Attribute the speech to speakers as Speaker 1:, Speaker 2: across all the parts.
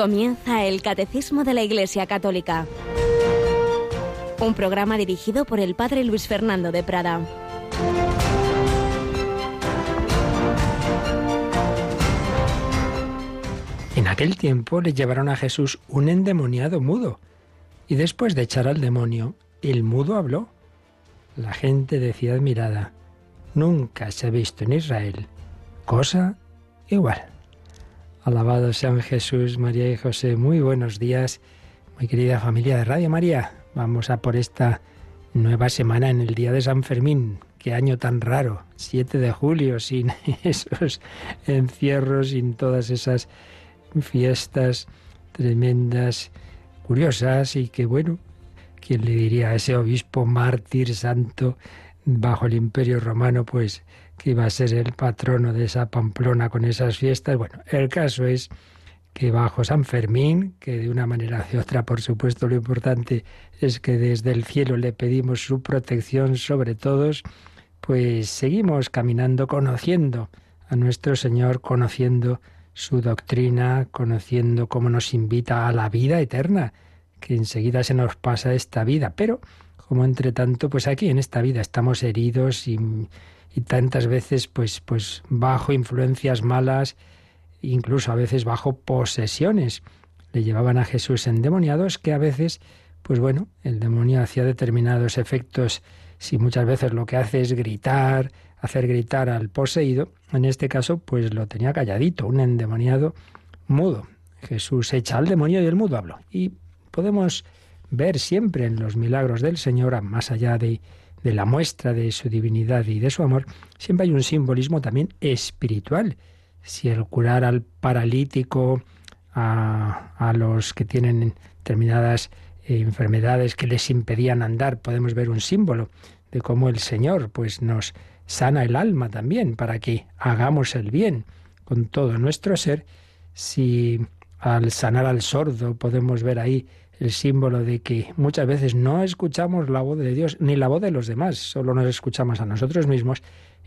Speaker 1: Comienza el Catecismo de la Iglesia Católica. Un programa dirigido por el Padre Luis Fernando de Prada.
Speaker 2: En aquel tiempo le llevaron a Jesús un endemoniado mudo, y después de echar al demonio, el mudo habló. La gente decía admirada, nunca se ha visto en Israel cosa igual. Alabado sean Jesús, María y José. Muy buenos días, muy querida familia de Radio María. Vamos a por esta nueva semana en el día de San Fermín. Qué año tan raro, 7 de julio, sin esos encierros, sin todas esas fiestas tremendas, curiosas y que bueno, ¿quién le diría a ese obispo mártir santo bajo el imperio romano, pues que iba a ser el patrono de esa Pamplona con esas fiestas. Bueno, el caso es que bajo San Fermín, que de una manera u otra, por supuesto, lo importante es que desde el cielo le pedimos su protección sobre todos, pues seguimos caminando conociendo a nuestro Señor, conociendo su doctrina, conociendo cómo nos invita a la vida eterna, que enseguida se nos pasa esta vida, pero como entre tanto, pues aquí en esta vida estamos heridos y y tantas veces pues pues bajo influencias malas, incluso a veces bajo posesiones. Le llevaban a Jesús endemoniados que a veces pues bueno, el demonio hacía determinados efectos si muchas veces lo que hace es gritar, hacer gritar al poseído, en este caso pues lo tenía calladito, un endemoniado mudo. Jesús echa al demonio y el mudo habló. Y podemos ver siempre en los milagros del Señor, más allá de de la muestra de su divinidad y de su amor, siempre hay un simbolismo también espiritual. Si el curar al paralítico, a, a los que tienen determinadas eh, enfermedades que les impedían andar, podemos ver un símbolo de cómo el Señor pues nos sana el alma también para que hagamos el bien con todo nuestro ser. Si al sanar al sordo podemos ver ahí el símbolo de que muchas veces no escuchamos la voz de Dios ni la voz de los demás, solo nos escuchamos a nosotros mismos.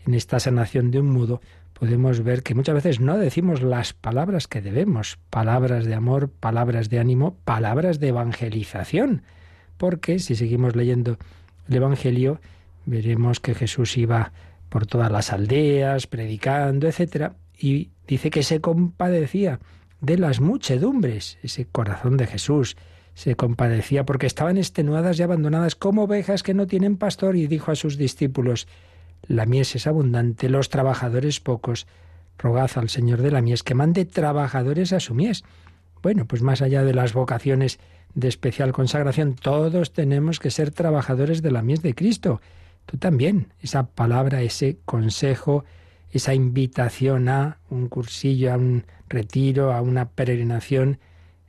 Speaker 2: En esta sanación de un mudo podemos ver que muchas veces no decimos las palabras que debemos, palabras de amor, palabras de ánimo, palabras de evangelización, porque si seguimos leyendo el Evangelio, veremos que Jesús iba por todas las aldeas, predicando, etcétera, y dice que se compadecía de las muchedumbres, ese corazón de Jesús, se compadecía porque estaban extenuadas y abandonadas como ovejas que no tienen pastor y dijo a sus discípulos, la mies es abundante, los trabajadores pocos, rogad al Señor de la mies que mande trabajadores a su mies. Bueno, pues más allá de las vocaciones de especial consagración, todos tenemos que ser trabajadores de la mies de Cristo. Tú también, esa palabra, ese consejo, esa invitación a un cursillo, a un retiro, a una peregrinación,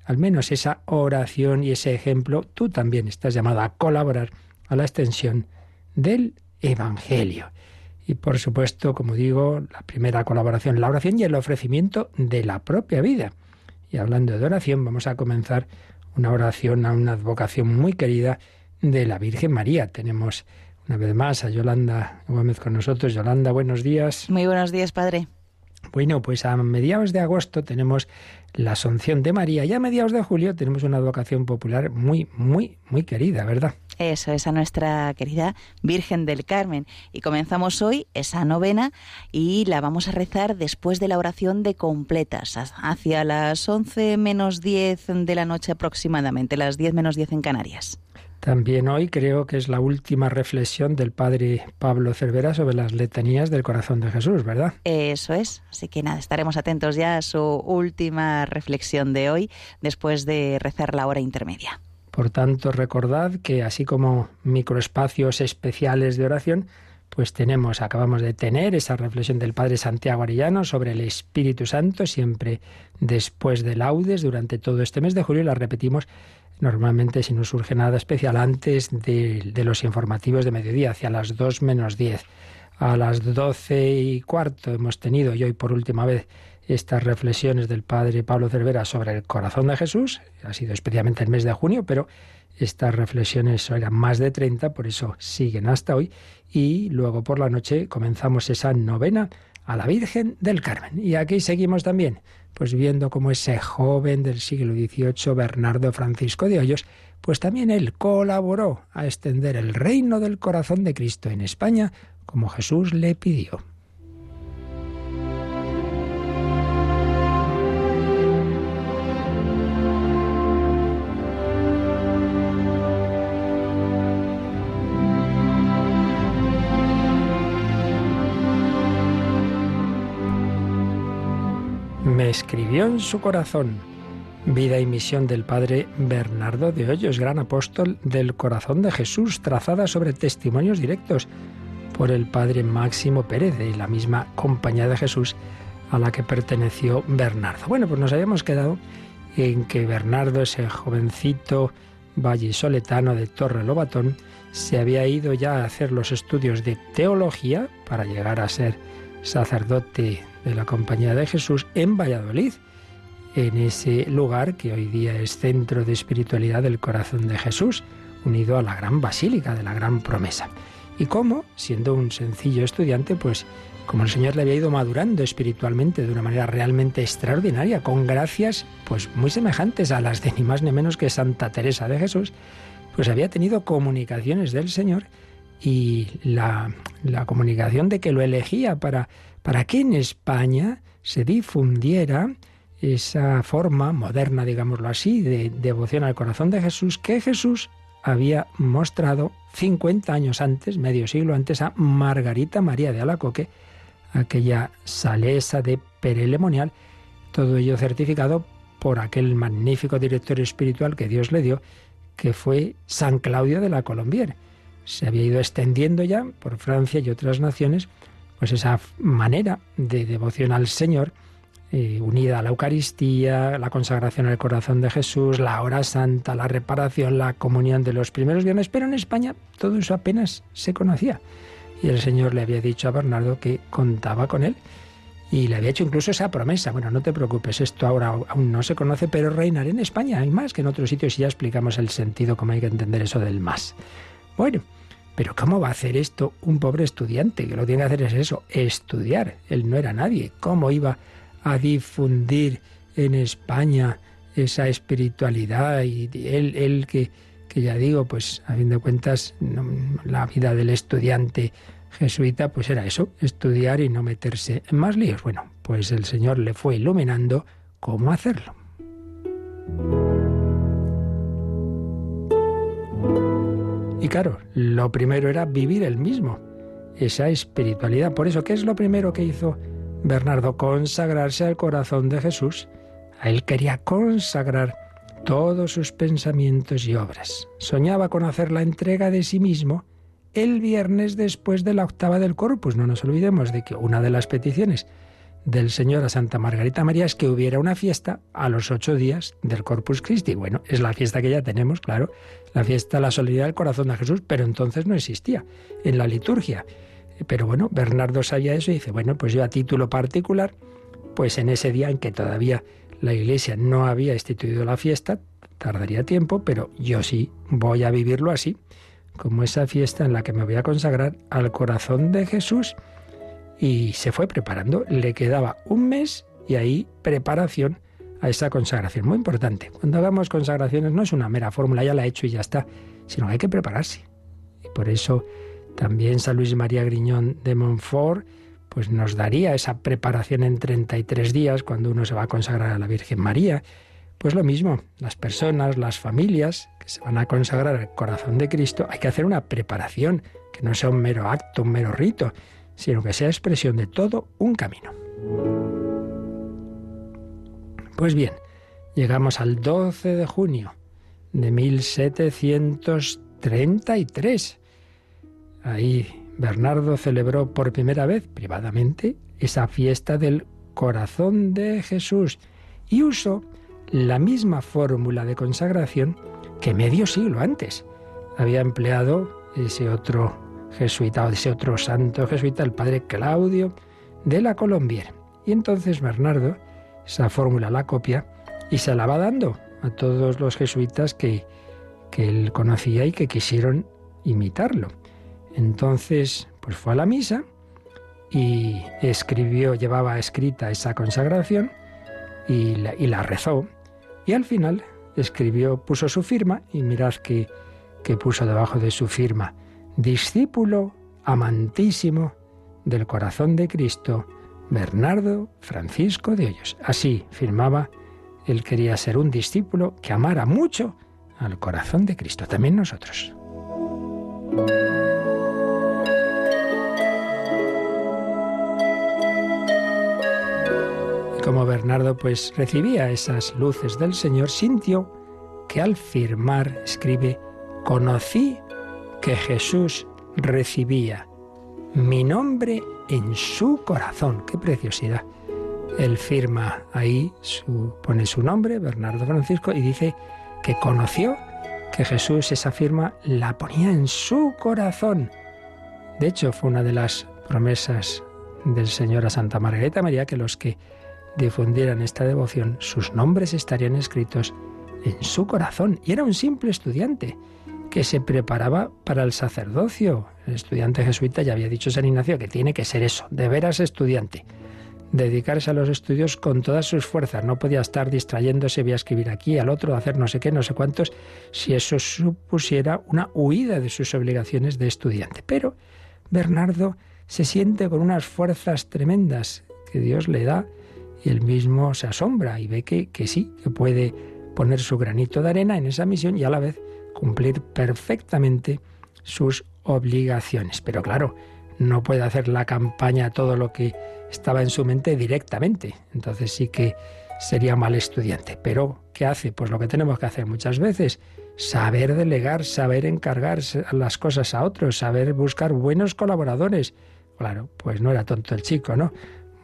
Speaker 2: al menos esa oración y ese ejemplo, tú también estás llamado a colaborar a la extensión del Evangelio. Y por supuesto, como digo, la primera colaboración, la oración y el ofrecimiento de la propia vida. Y hablando de oración, vamos a comenzar una oración a una advocación muy querida de la Virgen María. Tenemos una vez más a Yolanda Gómez con nosotros. Yolanda, buenos días.
Speaker 3: Muy buenos días, Padre.
Speaker 2: Bueno, pues a mediados de agosto tenemos la Asunción de María y a mediados de julio tenemos una advocación popular muy, muy, muy querida, ¿verdad?
Speaker 3: Eso es a nuestra querida Virgen del Carmen. Y comenzamos hoy esa novena y la vamos a rezar después de la oración de completas, hacia las 11 menos 10 de la noche aproximadamente, las 10 menos 10 en Canarias.
Speaker 2: También hoy creo que es la última reflexión del padre Pablo Cervera sobre las letanías del corazón de Jesús, ¿verdad?
Speaker 3: Eso es. Así que nada, estaremos atentos ya a su última reflexión de hoy después de rezar la hora intermedia.
Speaker 2: Por tanto, recordad que así como microespacios especiales de oración, pues tenemos, acabamos de tener esa reflexión del Padre Santiago Arellano sobre el Espíritu Santo, siempre después de laudes, durante todo este mes de julio, la repetimos normalmente si no surge nada especial antes de, los informativos de mediodía, hacia las 2 menos 10. A las 12 y cuarto hemos tenido, y hoy por última vez, estas reflexiones del padre Pablo Cervera sobre el corazón de Jesús. Ha sido especialmente el mes de junio, pero estas reflexiones eran más de 30, por eso siguen hasta hoy. Y luego por la noche comenzamos esa novena a la Virgen del Carmen. Y aquí seguimos también pues viendo cómo ese joven del siglo XVIII, Bernardo Francisco de Hoyos, pues también él colaboró a extender el reino del corazón de Cristo en España como Jesús le pidió. Escribió en su corazón Vida y misión del padre Bernardo de Hoyos, gran apóstol del corazón de Jesús, trazada sobre testimonios directos por el padre Máximo Pérez, de la misma compañía de Jesús a la que perteneció Bernardo. Bueno, pues nos habíamos quedado en que Bernardo, ese jovencito vallisoletano de Torre Lobatón, se había ido ya a hacer los estudios de teología para llegar a ser sacerdote de la Compañía de Jesús en Valladolid en ese lugar que hoy día es centro de espiritualidad del corazón de Jesús, unido a la gran basílica de la gran promesa. Y cómo, siendo un sencillo estudiante, pues como el Señor le había ido madurando espiritualmente de una manera realmente extraordinaria, con gracias pues muy semejantes a las de ni más ni menos que Santa Teresa de Jesús, pues había tenido comunicaciones del Señor y la, comunicación de que lo elegía para, para que en España se difundiera esa forma moderna, digámoslo así, de devoción al corazón de Jesús que Jesús había mostrado 50 años antes, medio siglo antes, a Margarita María de Alacoque, aquella salesa de Perelemonial, todo ello certificado por aquel magnífico director espiritual que Dios le dio, que fue San Claudio de la Colombier. Se había ido extendiendo ya por Francia y otras naciones, pues esa manera de devoción al Señor, eh, unida a la Eucaristía, la consagración al corazón de Jesús, la hora santa, la reparación, la comunión de los primeros viernes, pero en España todo eso apenas se conocía. Y el Señor le había dicho a Bernardo que contaba con él y le había hecho incluso esa promesa. Bueno, no te preocupes, esto ahora aún no se conoce, pero reinaré en España. Hay más que en otros sitios y ya explicamos el sentido, cómo hay que entender eso del más. Bueno, pero ¿cómo va a hacer esto un pobre estudiante? Que lo tiene que hacer es eso, estudiar. Él no era nadie. ¿Cómo iba a difundir en España esa espiritualidad y él, él que, que ya digo, pues a fin de cuentas la vida del estudiante jesuita pues era eso, estudiar y no meterse en más líos. Bueno, pues el Señor le fue iluminando cómo hacerlo. Y claro, lo primero era vivir el mismo, esa espiritualidad. Por eso, ¿qué es lo primero que hizo Bernardo consagrarse al corazón de Jesús. A él quería consagrar todos sus pensamientos y obras. Soñaba con hacer la entrega de sí mismo el viernes después de la octava del Corpus. No nos olvidemos de que una de las peticiones del Señor a Santa Margarita María es que hubiera una fiesta a los ocho días del Corpus Christi. Bueno, es la fiesta que ya tenemos, claro, la fiesta la solidaridad del corazón de Jesús, pero entonces no existía en la liturgia. Pero bueno, Bernardo sabía eso y dice, bueno, pues yo a título particular, pues en ese día en que todavía la Iglesia no había instituido la fiesta, tardaría tiempo, pero yo sí voy a vivirlo así, como esa fiesta en la que me voy a consagrar al corazón de Jesús. Y se fue preparando, le quedaba un mes y ahí preparación a esa consagración. Muy importante. Cuando hagamos consagraciones no es una mera fórmula, ya la he hecho y ya está, sino que hay que prepararse. Y por eso también San Luis María Griñón de Montfort pues nos daría esa preparación en 33 días cuando uno se va a consagrar a la Virgen María. Pues lo mismo, las personas, las familias que se van a consagrar al corazón de Cristo, hay que hacer una preparación, que no sea un mero acto, un mero rito, sino que sea expresión de todo un camino. Pues bien, llegamos al 12 de junio de 1733 Ahí Bernardo celebró por primera vez, privadamente, esa fiesta del corazón de Jesús y usó la misma fórmula de consagración que medio siglo antes había empleado ese otro jesuita, o ese otro santo jesuita, el padre Claudio de la Colombier. Y entonces Bernardo esa fórmula la copia y se la va dando a todos los jesuitas que, que él conocía y que quisieron imitarlo. Entonces, pues fue a la misa y escribió, llevaba escrita esa consagración y la, rezó. Y al final escribió, puso su firma, y mirad que, que puso debajo de su firma, discípulo amantísimo del corazón de Cristo, Bernardo Francisco de Hoyos. Así firmaba, él quería ser un discípulo que amara mucho al corazón de Cristo, también nosotros. como Bernardo pues recibía esas luces del Señor, sintió que al firmar, escribe, conocí que Jesús recibía mi nombre en su corazón. ¡Qué preciosidad! Él firma ahí, pone su nombre, Bernardo Francisco, y dice que conoció que Jesús esa firma la ponía en su corazón. De hecho, fue una de las promesas del Señor a Santa Margarita María que los que difundieran esta devoción, sus nombres estarían escritos en su corazón. Y era un simple estudiante que se preparaba para el sacerdocio. El estudiante jesuita ya había dicho San Ignacio que tiene que ser eso, de veras estudiante. Dedicarse a los estudios con todas sus fuerzas. No podía estar distrayéndose, voy a escribir aquí, al otro, hacer no sé qué, no sé cuántos, si eso supusiera una huida de sus obligaciones de estudiante. Pero Bernardo se siente con unas fuerzas tremendas que Dios le da y él mismo se asombra y ve que, que sí, que puede poner su granito de arena en esa misión y a la vez cumplir perfectamente sus obligaciones. Pero claro, no puede hacer la campaña todo lo que estaba en su mente directamente. Entonces sí que sería mal estudiante. Pero, ¿qué hace? Pues lo que tenemos que hacer muchas veces, saber delegar, saber encargar las cosas a otros, saber buscar buenos colaboradores. Claro, pues no era tonto el chico, ¿no?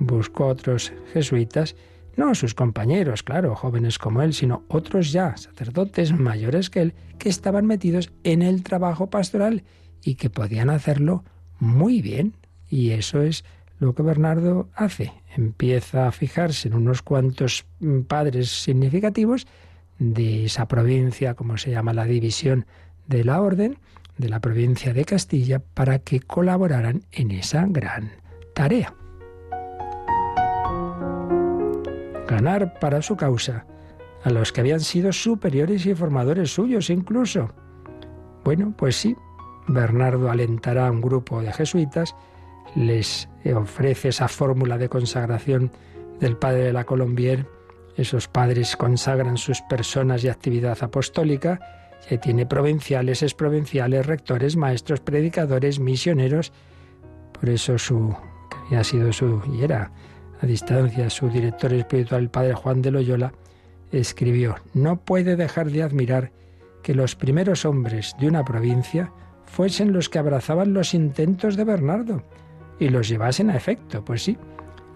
Speaker 2: buscó otros jesuitas, no sus compañeros, claro, jóvenes como él, sino otros ya, sacerdotes mayores que él, que estaban metidos en el trabajo pastoral y que podían hacerlo muy bien. Y eso es lo que Bernardo hace. Empieza a fijarse en unos cuantos mm, padres significativos de esa provincia, como se llama la división de la orden, de la provincia de Castilla, para que colaboraran en esa gran tarea. Ganar para su causa a los que habían sido superiores y formadores suyos incluso. Bueno, pues sí, Bernardo alentará a un grupo de jesuitas, les ofrece esa fórmula de consagración del padre de la Colombier, esos padres consagran sus personas y actividad apostólica, ya tiene provinciales, exprovinciales, rectores, maestros, predicadores, misioneros, por eso su, que había sido su, y era a distancia, su director espiritual, el padre Juan de Loyola, escribió, no puede dejar de admirar que los primeros hombres de una provincia fuesen los que abrazaban los intentos de Bernardo y los llevasen a efecto. Pues sí,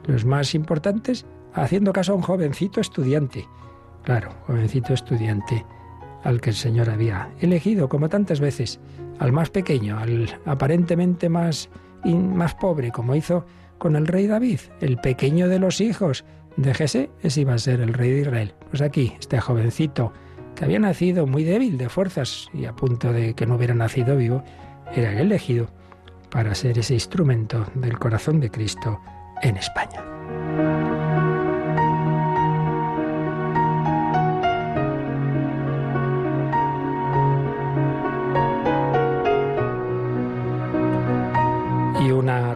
Speaker 2: los más importantes haciendo caso a un jovencito estudiante. Claro, jovencito estudiante al que el Señor había elegido, como tantas veces, al más pequeño, al aparentemente más, más pobre, como hizo con el rey David, el pequeño de los hijos de Jesé, ese iba a ser el rey de Israel. Pues aquí, este jovencito que había nacido muy débil de fuerzas y a punto de que no hubiera nacido vivo, era el elegido para ser ese instrumento del corazón de Cristo en España.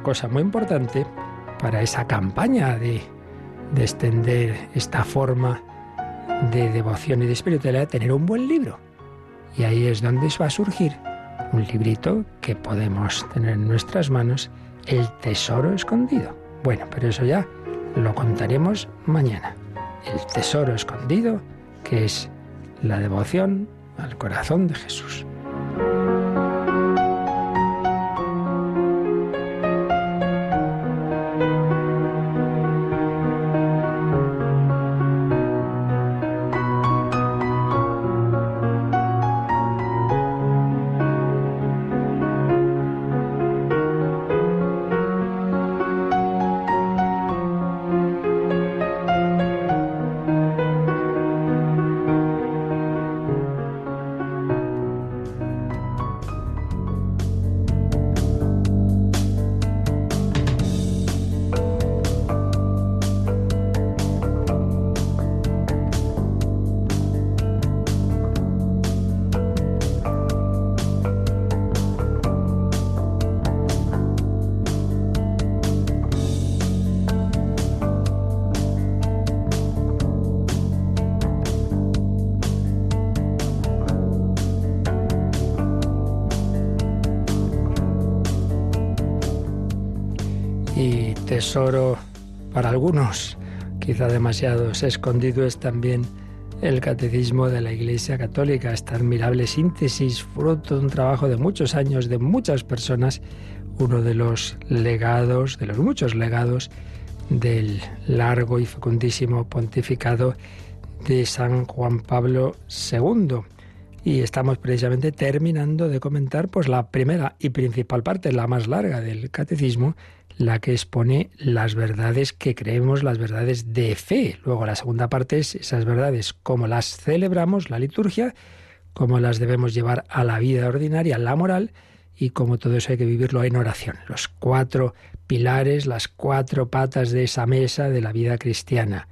Speaker 2: Cosa muy importante para esa campaña de, de extender esta forma de devoción y de espiritualidad, tener un buen libro. Y ahí es donde va a surgir un librito que podemos tener en nuestras manos, El Tesoro Escondido. Bueno, pero eso ya lo contaremos mañana. El Tesoro Escondido, que es la devoción al corazón de Jesús. Tesoro para algunos, quizá demasiados escondido, es también el catecismo de la Iglesia Católica, esta admirable síntesis, fruto de un trabajo de muchos años, de muchas personas, uno de los legados, de los muchos legados del largo y fecundísimo pontificado de San Juan Pablo II. Y estamos precisamente terminando de comentar pues la primera y principal parte, la más larga del catecismo, la que expone las verdades que creemos, las verdades de fe. Luego la segunda parte es esas verdades, cómo las celebramos, la liturgia, cómo las debemos llevar a la vida ordinaria, la moral, y cómo todo eso hay que vivirlo en oración. Los cuatro pilares, las cuatro patas de esa mesa de la vida cristiana.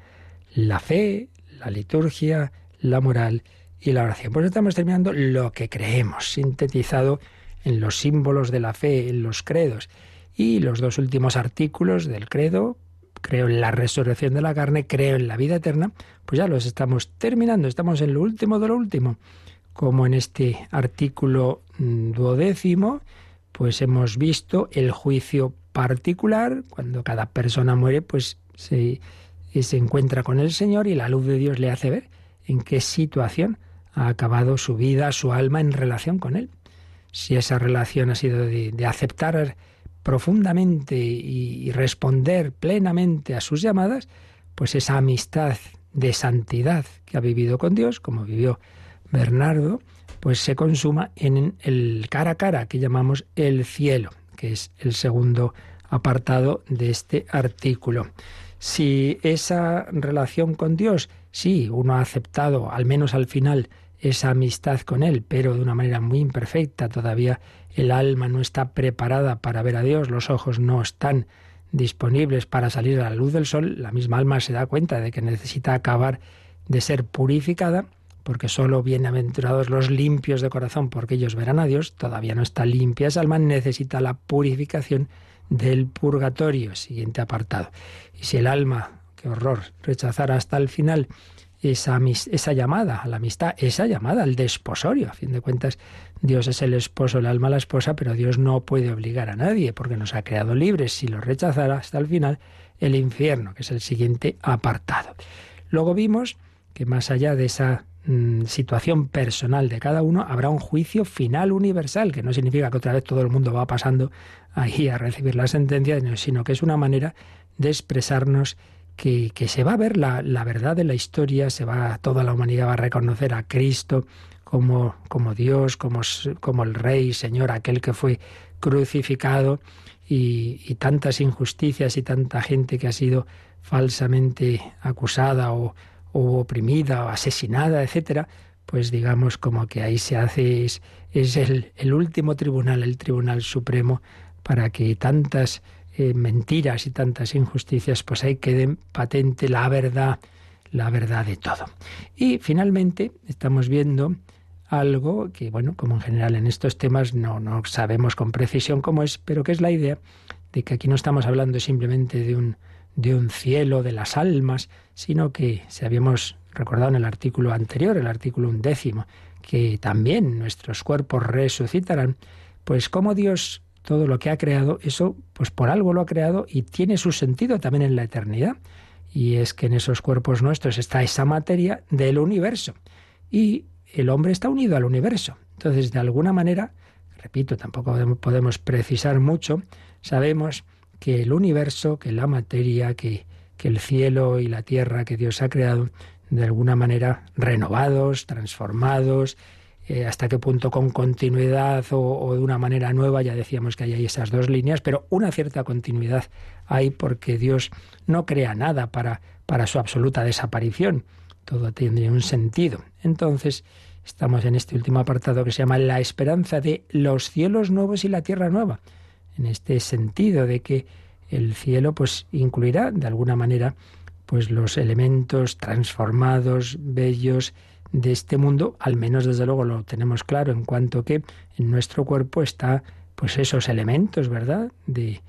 Speaker 2: La fe, la liturgia, la moral y la oración. Pues estamos terminando lo que creemos, sintetizado en los símbolos de la fe, en los credos. Y los dos últimos artículos del credo, creo en la resurrección de la carne, creo en la vida eterna, pues ya los estamos terminando, estamos en lo último de lo último. Como en este artículo mm, duodécimo, pues hemos visto el juicio particular, cuando cada persona muere, pues se, se encuentra con el Señor y la luz de Dios le hace ver en qué situación ha acabado su vida, su alma en relación con Él. Si esa relación ha sido de aceptar profundamente y, responder plenamente a sus llamadas, pues esa amistad de santidad que ha vivido con Dios, como vivió Bernardo, pues se consuma en el cara a cara que llamamos el cielo, que es el segundo apartado de este artículo. Si esa relación con Dios, sí, uno ha aceptado, al menos al final, esa amistad con Él, pero de una manera muy imperfecta, todavía el alma no está preparada para ver a Dios, los ojos no están disponibles para salir a la luz del sol, la misma alma se da cuenta de que necesita acabar de ser purificada, porque solo bienaventurados los limpios de corazón, porque ellos verán a Dios, todavía no está limpia esa alma, necesita la purificación del purgatorio, siguiente apartado. Y si el alma, qué horror, rechazara hasta el final esa, esa llamada a la amistad, esa llamada al desposorio. A fin de cuentas, Dios es el esposo, el alma la esposa, pero Dios no puede obligar a nadie porque nos ha creado libres. Si lo rechazara hasta el final, el infierno, que es el siguiente apartado. Luego vimos que más allá de esa mm, situación personal de cada uno, habrá un juicio final universal, que no significa que otra vez todo el mundo va pasando ahí a recibir la sentencia, sino que es una manera de expresarnos que, se va a ver la, verdad de la historia, se va, toda la humanidad va a reconocer a Cristo como, como Dios, como, como el Rey, Señor, aquel que fue crucificado y, tantas injusticias y tanta gente que ha sido falsamente acusada o, oprimida o asesinada, etcétera, pues digamos como que ahí se hace, es, es el, el último tribunal, el Tribunal Supremo, para que tantas eh, mentiras y tantas injusticias, pues ahí queden patente la verdad, la verdad de todo. Y finalmente estamos viendo algo que, bueno, como en general en estos temas no, no sabemos con precisión cómo es, pero que es la idea de que aquí no estamos hablando simplemente de un, de un cielo de las almas, sino que, si habíamos recordado en el artículo anterior, el artículo undécimo, que también nuestros cuerpos resucitarán, pues como Dios todo lo que ha creado, eso pues por algo lo ha creado y tiene su sentido también en la eternidad. Y es que en esos cuerpos nuestros está esa materia del universo. Y el hombre está unido al universo. Entonces, de alguna manera, repito, tampoco podemos precisar mucho, sabemos que el universo, que la materia, que, el cielo y la tierra que Dios ha creado, de alguna manera renovados, transformados, eh, hasta qué punto con continuidad o, de una manera nueva, ya decíamos que hay esas dos líneas, pero una cierta continuidad hay porque Dios no crea nada para, para su absoluta desaparición. Todo tiene un sentido. Entonces, estamos en este último apartado que se llama la esperanza de los cielos nuevos y la tierra nueva. En este sentido de que el cielo pues incluirá de alguna manera pues los elementos transformados, bellos, de este mundo, al menos desde luego lo tenemos claro en cuanto que en nuestro cuerpo está pues esos elementos, ¿verdad? De,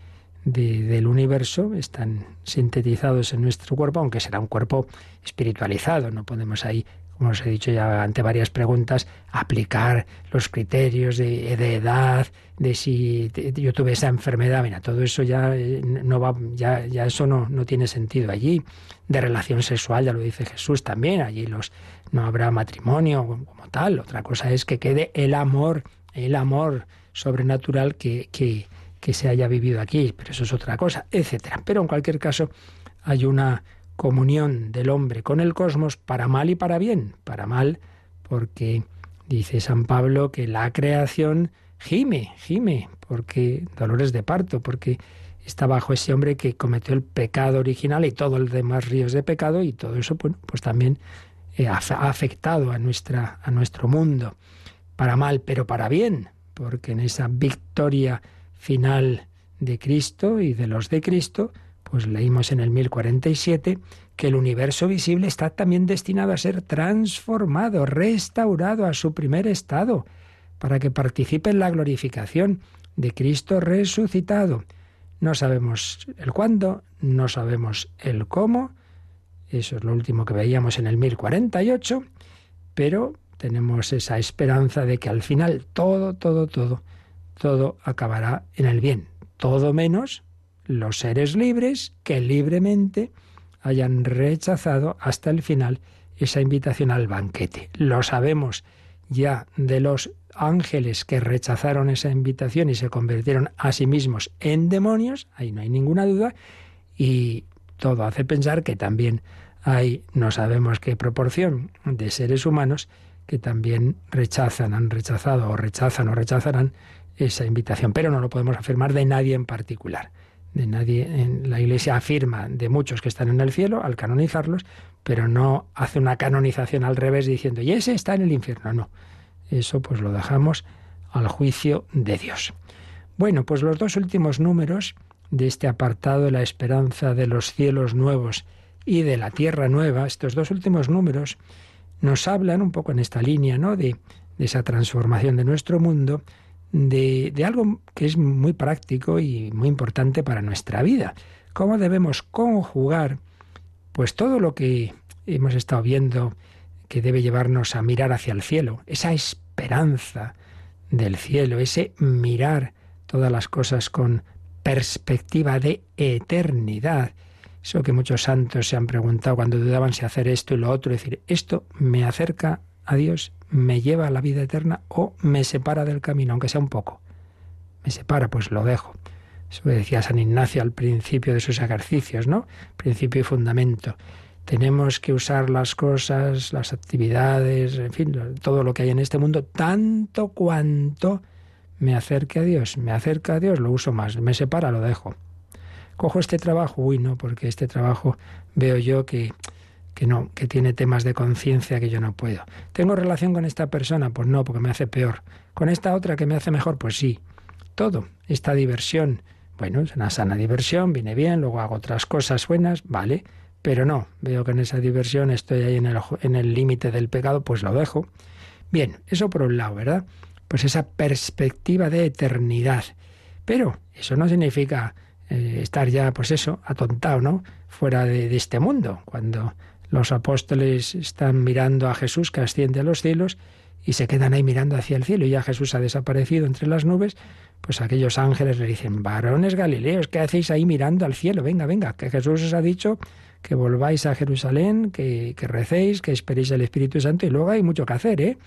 Speaker 2: del universo están sintetizados en nuestro cuerpo, aunque será un cuerpo espiritualizado, no podemos ahí como os he dicho ya ante varias preguntas, aplicar los criterios de, edad, de si yo tuve esa enfermedad, mira, todo eso ya eh, no va, ya, ya eso no, no tiene sentido allí. De relación sexual, ya lo dice Jesús también, allí los no habrá matrimonio como tal. Otra cosa es que quede el amor, el amor sobrenatural que, que, que se haya vivido aquí, pero eso es otra cosa, etcétera. Pero en cualquier caso, hay una comunión del hombre con el cosmos para mal y para bien. Para mal porque dice San Pablo que la creación gime, gime, porque dolores de parto, porque está bajo ese hombre que cometió el pecado original y todo el demás ríos de pecado y todo eso bueno, pues también eh, ha afectado a, nuestra, a nuestro mundo. Para mal, pero para bien, porque en esa victoria final de Cristo y de los de Cristo, pues leímos en el 1047 que el universo visible está también destinado a ser transformado, restaurado a su primer estado, para que participe en la glorificación de Cristo resucitado. No sabemos el cuándo, no sabemos el cómo, eso es lo último que veíamos en el 1048, pero tenemos esa esperanza de que al final todo, todo, todo, todo acabará en el bien, todo menos los seres libres que libremente hayan rechazado hasta el final esa invitación al banquete. Lo sabemos ya de los ángeles que rechazaron esa invitación y se convirtieron a sí mismos en demonios, ahí no hay ninguna duda, y todo hace pensar que también hay, no sabemos qué proporción de seres humanos que también rechazan, han rechazado o rechazan o rechazarán esa invitación, pero no lo podemos afirmar de nadie en particular de nadie. En la Iglesia afirma de muchos que están en el cielo al canonizarlos, pero no hace una canonización al revés diciendo, y ese está en el infierno. No, eso pues lo dejamos al juicio de Dios. Bueno, pues los dos últimos números de este apartado, la esperanza de los cielos nuevos y de la tierra nueva, estos dos últimos números nos hablan un poco en esta línea, ¿no? De, de esa transformación de nuestro mundo de, algo que es muy práctico y muy importante para nuestra vida. Cómo debemos conjugar pues todo lo que hemos estado viendo que debe llevarnos a mirar hacia el cielo, esa esperanza del cielo, ese mirar todas las cosas con perspectiva de eternidad. Eso que muchos santos se han preguntado cuando dudaban si hacer esto y lo otro, decir, esto me acerca a Dios me lleva a la vida eterna o me separa del camino, aunque sea un poco. Me separa, pues lo dejo. Eso decía San Ignacio al principio de sus ejercicios, ¿no? Principio y fundamento. Tenemos que usar las cosas, las actividades, en fin, todo lo que hay en este mundo, tanto cuanto me acerque a Dios. Me acerca a Dios, lo uso más. Me separa, lo dejo. Cojo este trabajo, uy, no, porque este trabajo veo yo que que no, que tiene temas de conciencia que yo no puedo. ¿Tengo relación con esta persona? Pues no, porque me hace peor. ¿Con esta otra que me hace mejor? Pues sí. Todo, esta diversión, bueno, es una sana diversión, viene bien, luego hago otras cosas buenas, vale, pero no, veo que en esa diversión estoy ahí en el límite del pecado, pues lo dejo. Bien, eso por un lado, ¿verdad? Pues esa perspectiva de eternidad. Pero eso no significa eh, estar ya, pues eso, atontado, ¿no? Fuera de este mundo. Cuando los apóstoles están mirando a Jesús que asciende a los cielos y se quedan ahí mirando hacia el cielo y ya Jesús ha desaparecido entre las nubes, pues aquellos ángeles le dicen, varones galileos, ¿qué hacéis ahí mirando al cielo? Venga, venga, que Jesús os ha dicho que volváis a Jerusalén, que, que recéis, que esperéis el Espíritu Santo y luego hay mucho que hacer, ¿eh?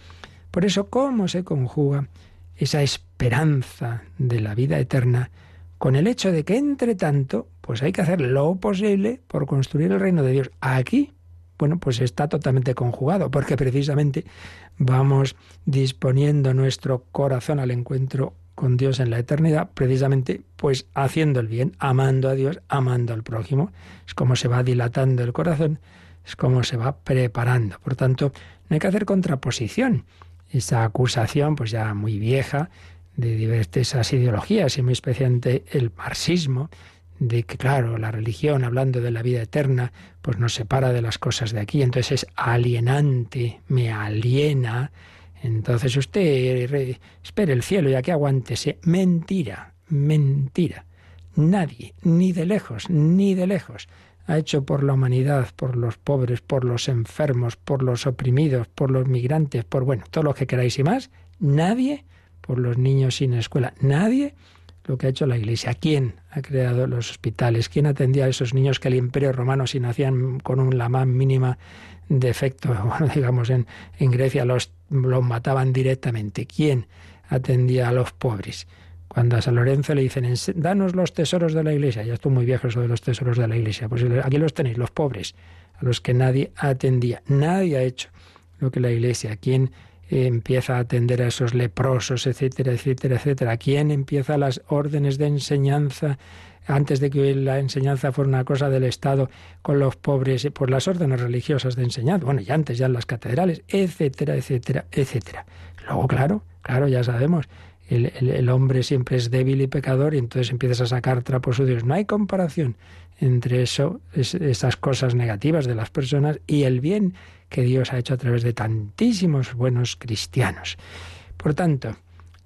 Speaker 2: Por eso, ¿cómo se conjuga esa esperanza de la vida eterna con el hecho de que, entre tanto, pues hay que hacer lo posible por construir el reino de Dios aquí bueno, pues está totalmente conjugado, porque precisamente vamos disponiendo nuestro corazón al encuentro con Dios en la eternidad, precisamente pues haciendo el bien, amando a Dios, amando al prójimo. Es como se va dilatando el corazón, es como se va preparando. Por tanto, no hay que hacer contraposición. Esa acusación, pues ya muy vieja, de diversas ideologías y muy especialmente el marxismo, de que, claro, la religión, hablando de la vida eterna, pues nos separa de las cosas de aquí, entonces es alienante, me aliena. Entonces usted espere el cielo ya que aguántese. Mentira, mentira. Nadie, ni de lejos, ni de lejos, ha hecho por la humanidad, por los pobres, por los enfermos, por los oprimidos, por los migrantes, por bueno, todo lo que queráis y más, nadie, por los niños sin escuela, nadie lo que ha hecho la Iglesia. ¿Quién ha creado los hospitales? ¿Quién atendía a esos niños que el Imperio Romano, si nacían con un, la más mínima defecto, bueno, digamos en, Grecia, los, los mataban directamente? ¿Quién atendía a los pobres? Cuando a San Lorenzo le dicen, danos los tesoros de la iglesia, ya estoy muy viejo eso de los tesoros de la iglesia, pues aquí los tenéis, los pobres, a los que nadie atendía. Nadie ha hecho lo que la iglesia. ¿Quién empieza a atender a esos leprosos, etcétera, etcétera, etcétera? ¿Quién empieza las órdenes de enseñanza? antes de que la enseñanza fuera una cosa del Estado con los pobres, por las órdenes religiosas de enseñanza, bueno, y antes ya en las catedrales, etcétera, etcétera, etcétera. Luego, claro, claro, ya sabemos, el, hombre siempre es débil y pecador y entonces empiezas a sacar trapos sucios. No hay comparación entre eso, esas cosas negativas de las personas y el bien que Dios ha hecho a través de tantísimos buenos cristianos. Por tanto,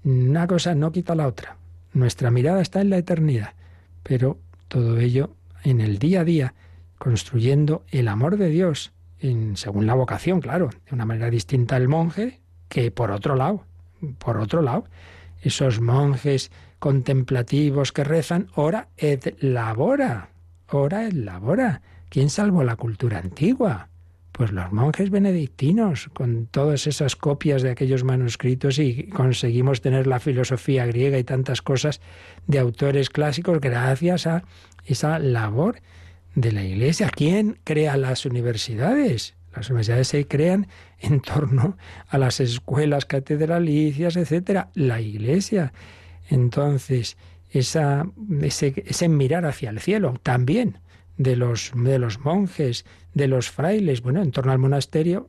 Speaker 2: una cosa no quita la otra. Nuestra mirada está en la eternidad, pero todo ello en el día a día, construyendo el amor de Dios, en, según la vocación, claro, de una manera distinta al monje que por otro lado, por otro lado, esos monjes contemplativos que rezan, ora et labora, ora et labora. ¿Quién salvó la cultura antigua? Pues los monjes benedictinos, con todas esas copias de aquellos manuscritos y conseguimos tener la filosofía griega y tantas cosas de autores clásicos gracias a esa labor de la Iglesia. ¿Quién crea las universidades? Las universidades se crean en torno a las escuelas catedralicias, etcétera, la Iglesia. Entonces, esa, ese, ese, mirar hacia el cielo también de los, de los monjes, de los frailes, bueno, en torno al monasterio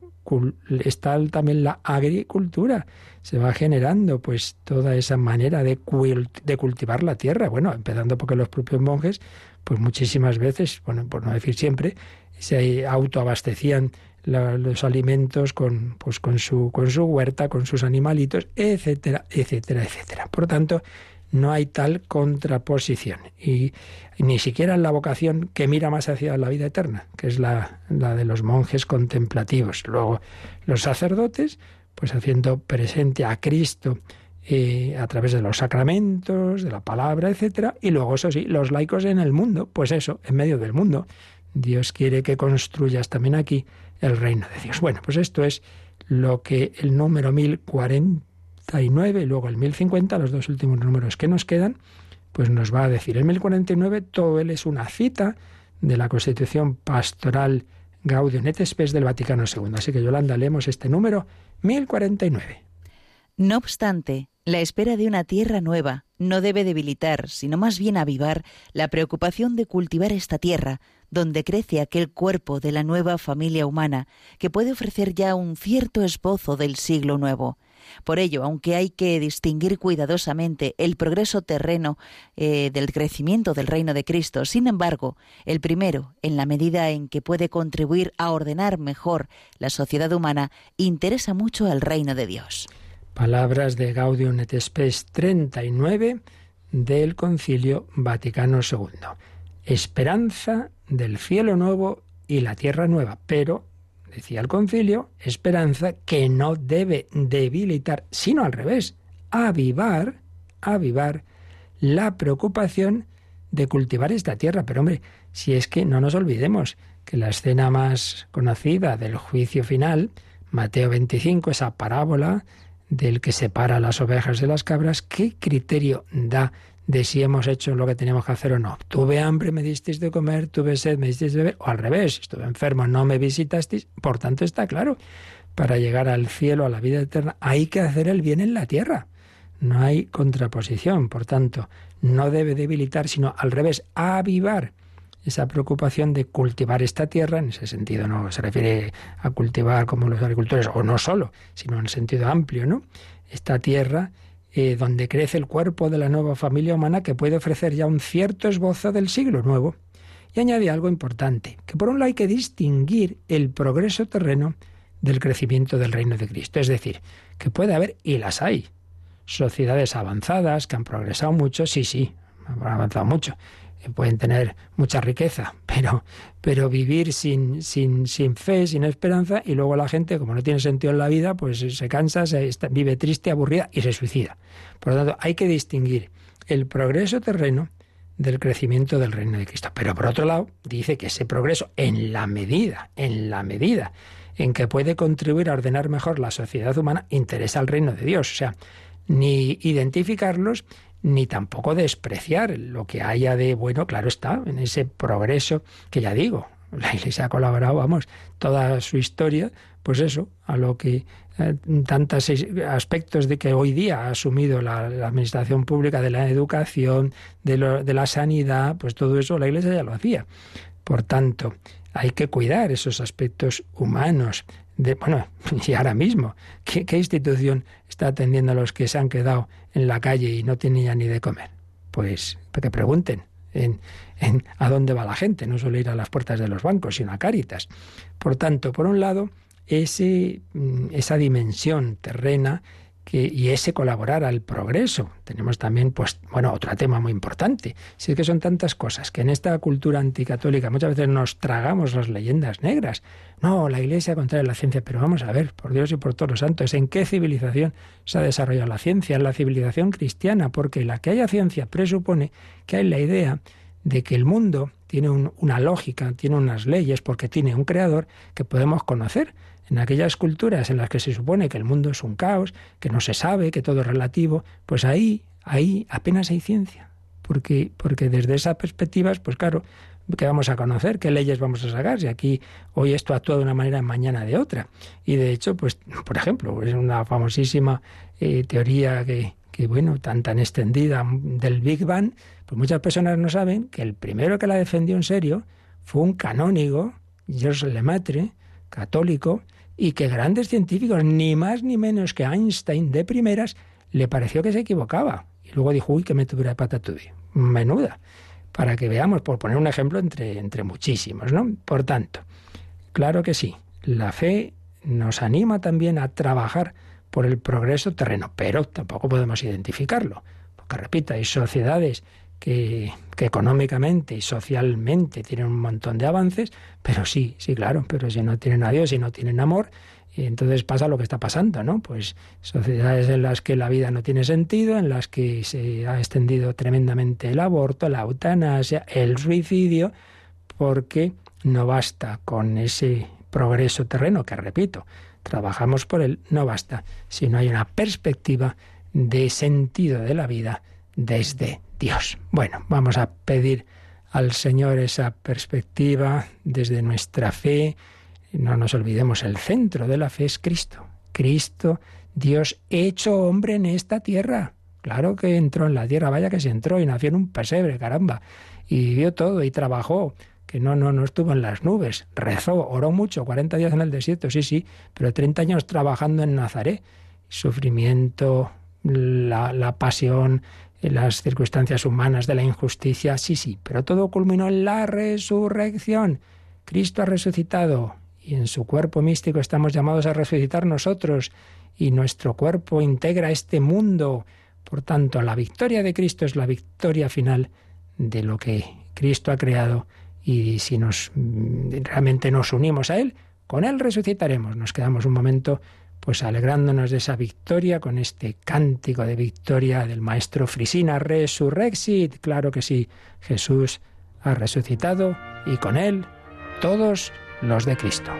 Speaker 2: está también la agricultura. Se va generando pues toda esa manera de, de cultivar la tierra. Bueno, empezando porque los propios monjes, pues muchísimas veces, bueno, por no decir siempre, se autoabastecían los alimentos con, pues con, su, con su huerta, con sus animalitos, etcétera, etcétera, etcétera. Por tanto, no hay tal contraposición. Y, ni siquiera en la vocación que mira más hacia la vida eterna, que es la, la de los monjes contemplativos. Luego, los sacerdotes, pues haciendo presente a Cristo eh, a través de los sacramentos, de la palabra, etcétera. Y luego, eso sí, los laicos en el mundo, pues eso, en medio del mundo. Dios quiere que construyas también aquí el reino de Dios. Bueno, pues esto es lo que el número 1049 y luego el 1050, los dos últimos números que nos quedan, pues nos va a decir. El 1049 todo él es una cita de la Constitución Pastoral Gaudium et Spes del Vaticano II. Así que Yolanda, leemos este número 1049.
Speaker 3: No obstante, la espera de una tierra nueva no debe debilitar, sino más bien avivar la preocupación de cultivar esta tierra, donde crece aquel cuerpo de la nueva familia humana que puede ofrecer ya un cierto esbozo del siglo nuevo. Por ello, aunque hay que distinguir cuidadosamente el progreso terreno eh, del crecimiento del reino de Cristo, sin embargo, el primero, en la medida en que puede contribuir a ordenar mejor la sociedad humana, interesa mucho al reino de Dios.
Speaker 2: Palabras de Gaudium et Spes 39 del Concilio Vaticano II. Esperanza del cielo nuevo y la tierra nueva, pero, decía el concilio, esperanza que no debe debilitar, sino al revés, avivar, avivar la preocupación de cultivar esta tierra. Pero hombre, si es que no nos olvidemos que la escena más conocida del juicio final, Mateo 25, esa parábola del que separa las ovejas de las cabras, ¿qué criterio da de si hemos hecho lo que teníamos que hacer o no. Tuve hambre, me disteis de comer, tuve sed, me disteis de beber, o al revés, estuve enfermo, no me visitasteis. Por tanto, está claro, para llegar al cielo, a la vida eterna, hay que hacer el bien en la tierra. No hay contraposición, por tanto, no debe debilitar, sino al revés, avivar esa preocupación de cultivar esta tierra, en ese sentido no se refiere a cultivar como los agricultores, o no solo, sino en sentido amplio, ¿no? Esta tierra eh, donde crece el cuerpo de la nueva familia humana que puede ofrecer ya un cierto esbozo del siglo nuevo. Y añade algo importante, que por un lado hay que distinguir el progreso terreno del crecimiento del reino de Cristo. Es decir, que puede haber, y las hay, sociedades avanzadas que han progresado mucho, sí, sí, han avanzado mucho, pueden tener mucha riqueza, pero, pero vivir sin, sin, sin fe, sin esperanza, y luego la gente, como no tiene sentido en la vida, pues se cansa, se vive triste, aburrida y se suicida. Por lo tanto, hay que distinguir el progreso terreno del crecimiento del reino de Cristo. Pero por otro lado, dice que ese progreso, en la medida, en la medida en que puede contribuir a ordenar mejor la sociedad humana, interesa al reino de Dios. O sea, ni identificarlos, ni tampoco despreciar lo que haya de bueno, claro está, en ese progreso que ya digo, la Iglesia ha colaborado, vamos, toda su historia, pues eso, a lo que eh, tantos aspectos de que hoy día ha asumido la, administración pública de la educación, de, de la sanidad, pues todo eso la Iglesia ya lo hacía. Por tanto, hay que cuidar esos aspectos humanos. De, bueno, y ahora mismo, ¿qué, institución está atendiendo a los que se han quedado en la calle y no tienen ya ni de comer? Pues que pregunten en, en a dónde va la gente, no suele ir a las puertas de los bancos, sino a Cáritas. Por tanto, por un lado, ese, mm, esa dimensión terrena y ese colaborar al progreso. Tenemos también, pues, bueno, otro tema muy importante. Si es que son tantas cosas que en esta cultura anticatólica muchas veces nos tragamos las leyendas negras. No, la Iglesia contra la ciencia, pero vamos a ver, por Dios y por todos los santos, ¿en qué civilización se ha desarrollado la ciencia? En la civilización cristiana, porque la que haya ciencia presupone que hay la idea de que el mundo tiene una lógica, tiene unas leyes, porque tiene un creador que podemos conocer en aquellas culturas en las que se supone que el mundo es un caos, que no se sabe, que todo es relativo, pues ahí, ahí apenas hay ciencia. Porque, porque desde esas perspectivas, pues claro, ¿qué vamos a conocer? ¿Qué leyes vamos a sacar? Si aquí hoy esto actúa de una manera, mañana de otra. Y de hecho, pues, por ejemplo, es una famosísima eh, teoría que, que, bueno, tan, tan extendida del Big Bang, pues muchas personas no saben que el primero que la defendió en serio fue un canónigo, Georges Lemaitre, católico, y que grandes científicos, ni más ni menos que Einstein de primeras, le pareció que se equivocaba. Y luego dijo, uy, que me tuviera patatúi. Menuda. Para que veamos, por poner un ejemplo entre, entre muchísimos, ¿no? Por tanto, claro que sí, la fe nos anima también a trabajar por el progreso terreno, pero tampoco podemos identificarlo. Porque, repito, hay sociedades que, económicamente y socialmente tienen un montón de avances, pero sí, sí, claro, pero si no tienen a Dios y no tienen amor, entonces pasa lo que está pasando, ¿no? Pues sociedades en las que la vida no tiene sentido, en las que se ha extendido tremendamente el aborto, la eutanasia, el suicidio, porque no basta con ese progreso terreno, que repito, trabajamos por él, no basta, si no hay una perspectiva de sentido de la vida desde Dios. Bueno, vamos a pedir al Señor esa perspectiva desde nuestra fe. No nos olvidemos, el centro de la fe es Cristo. Cristo, Dios hecho hombre en esta tierra. Claro que entró en la tierra, vaya que se entró y nació en un pesebre, caramba. Y vivió todo y trabajó, que no, no, no estuvo en las nubes. Rezó, oró mucho, 40 días en el desierto, sí, sí, pero 30 años trabajando en Nazaret. Sufrimiento, la, la pasión, las circunstancias humanas de la injusticia, sí, sí, pero todo culminó en la resurrección. Cristo ha resucitado y en su cuerpo místico estamos llamados a resucitar nosotros y nuestro cuerpo integra este mundo. Por tanto, la victoria de Cristo es la victoria final de lo que Cristo ha creado y si nos realmente nos unimos a él, con él resucitaremos. Nos quedamos un momento pues alegrándonos de esa victoria con este cántico de victoria del maestro Frisina, Resurrexit. Claro que sí, Jesús ha resucitado y con él todos los de Cristo.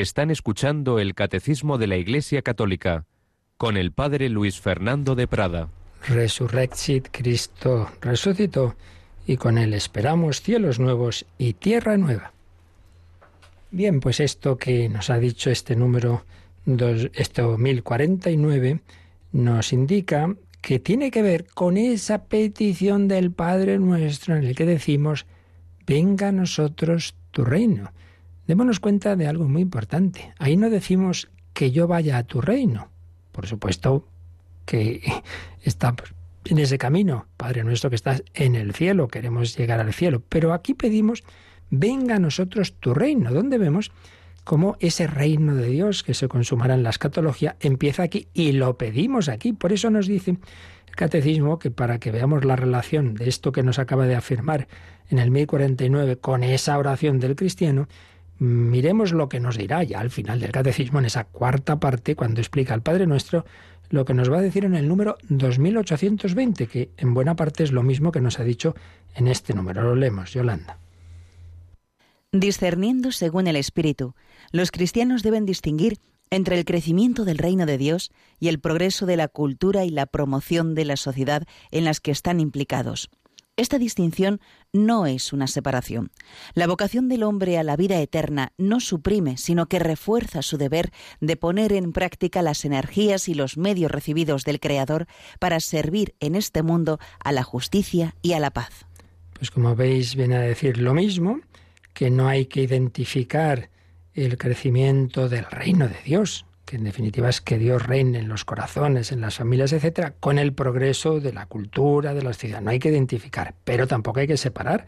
Speaker 4: Están escuchando el Catecismo de la Iglesia Católica con el Padre Luis Fernando de Prada.
Speaker 2: Resurrexit Cristo resucitó y con él esperamos cielos nuevos y tierra nueva. Bien, pues esto que nos ha dicho este número, dos, esto 1049, nos indica que tiene que ver con esa petición del Padre nuestro en el que decimos, venga a nosotros tu reino. Démonos cuenta de algo muy importante. Ahí no decimos que yo vaya a tu reino. Por supuesto que está en ese camino, Padre nuestro que estás en el cielo, queremos llegar al cielo. Pero aquí pedimos, venga a nosotros tu reino, donde vemos cómo ese reino de Dios que se consumará en la escatología empieza aquí y lo pedimos aquí. Por eso nos dice el catecismo que para que veamos la relación de esto que nos acaba de afirmar en el 1049 con esa oración del cristiano, miremos lo que nos dirá ya al final del catecismo, en esa cuarta parte, cuando explica al Padre Nuestro, lo que nos va a decir en el número 2820, que en buena parte es lo mismo que nos ha dicho en este número. Lo leemos, Yolanda.
Speaker 3: Discerniendo según el Espíritu, los cristianos deben distinguir entre el crecimiento del reino de Dios y el progreso de la cultura y la promoción de la sociedad en las que están implicados. Esta distinción no es una separación. La vocación del hombre a la vida eterna no suprime, sino que refuerza su deber de poner en práctica las energías y los medios recibidos del Creador para servir en este mundo a la justicia y a la paz.
Speaker 2: Pues como veis, viene a decir lo mismo, que no hay que identificar el crecimiento del reino de Dios, que en definitiva es que Dios reine en los corazones, en las familias, etcétera, con el progreso de la cultura, de la ciudad. No hay que identificar, pero tampoco hay que separar,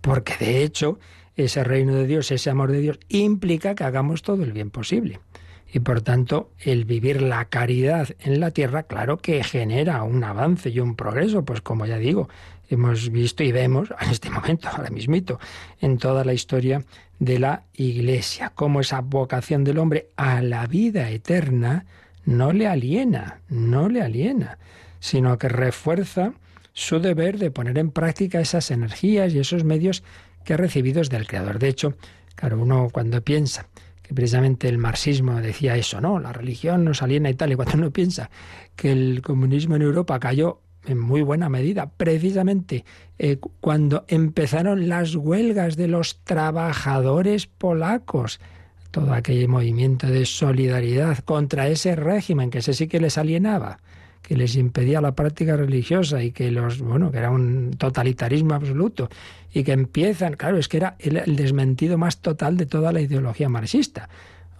Speaker 2: porque de hecho ese reino de Dios, ese amor de Dios, implica que hagamos todo el bien posible. Y por tanto, el vivir la caridad en la tierra, claro que genera un avance y un progreso, pues como ya digo, hemos visto y vemos en este momento, ahora mismito, en toda la historia de la Iglesia, cómo esa vocación del hombre a la vida eterna no le aliena, no le aliena, sino que refuerza su deber de poner en práctica esas energías y esos medios que ha recibido del Creador. De hecho, claro, uno cuando piensa que precisamente el marxismo decía eso, no, la religión nos aliena y tal, y cuando uno piensa que el comunismo en Europa cayó en muy buena medida, precisamente eh, cuando empezaron las huelgas de los trabajadores polacos, todo aquel movimiento de solidaridad contra ese régimen que ese sí que les alienaba, que les impedía la práctica religiosa y que los, bueno, que era un totalitarismo absoluto y que empiezan, claro, es que era el desmentido más total de toda la ideología marxista.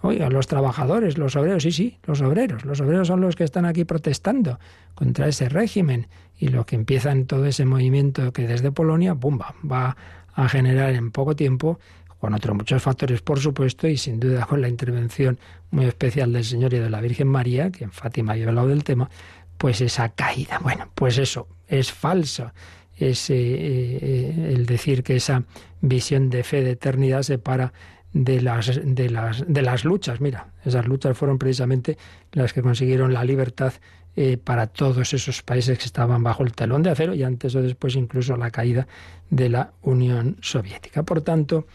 Speaker 2: Oiga, los trabajadores, los obreros, sí, sí, los obreros. Los obreros son los que están aquí protestando contra ese régimen y lo que empieza en todo ese movimiento que desde Polonia, ¡bumba!, va a generar en poco tiempo, con otros muchos factores, por supuesto, y sin duda con la intervención muy especial del Señor y de la Virgen María, que en Fátima ha hablado del tema, pues esa caída. Bueno, pues eso es falso. Es eh, eh, el decir que esa visión de fe de eternidad se para de las, de, las, de las luchas. Mira, esas luchas fueron precisamente las que consiguieron la libertad eh, para todos esos países que estaban bajo el telón de acero y antes o después incluso la caída de la Unión Soviética. Por tanto,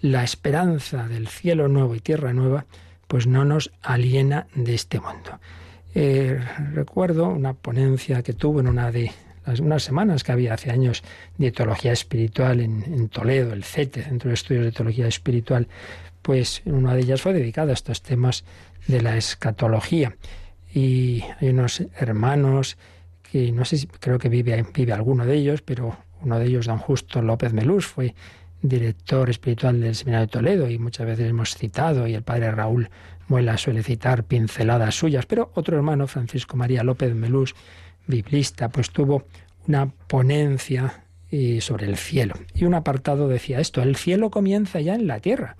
Speaker 2: la esperanza del cielo nuevo y tierra nueva pues no nos aliena de este mundo. Eh, recuerdo una ponencia que tuvo en una de unas semanas que había hace años de teología espiritual en, Toledo, el CETE, Centro de Estudios de Teología Espiritual, pues una de ellas fue dedicada a estos temas de la escatología. Y hay unos hermanos que no sé si creo que vive, vive alguno de ellos, pero uno de ellos, don Justo López Melús, fue director espiritual del Seminario de Toledo y muchas veces hemos citado, y el padre Raúl Muela suele citar pinceladas suyas, pero otro hermano, Francisco María López Melús, biblista, pues tuvo una ponencia eh, sobre el cielo. Y un apartado decía esto, el cielo comienza ya en la tierra.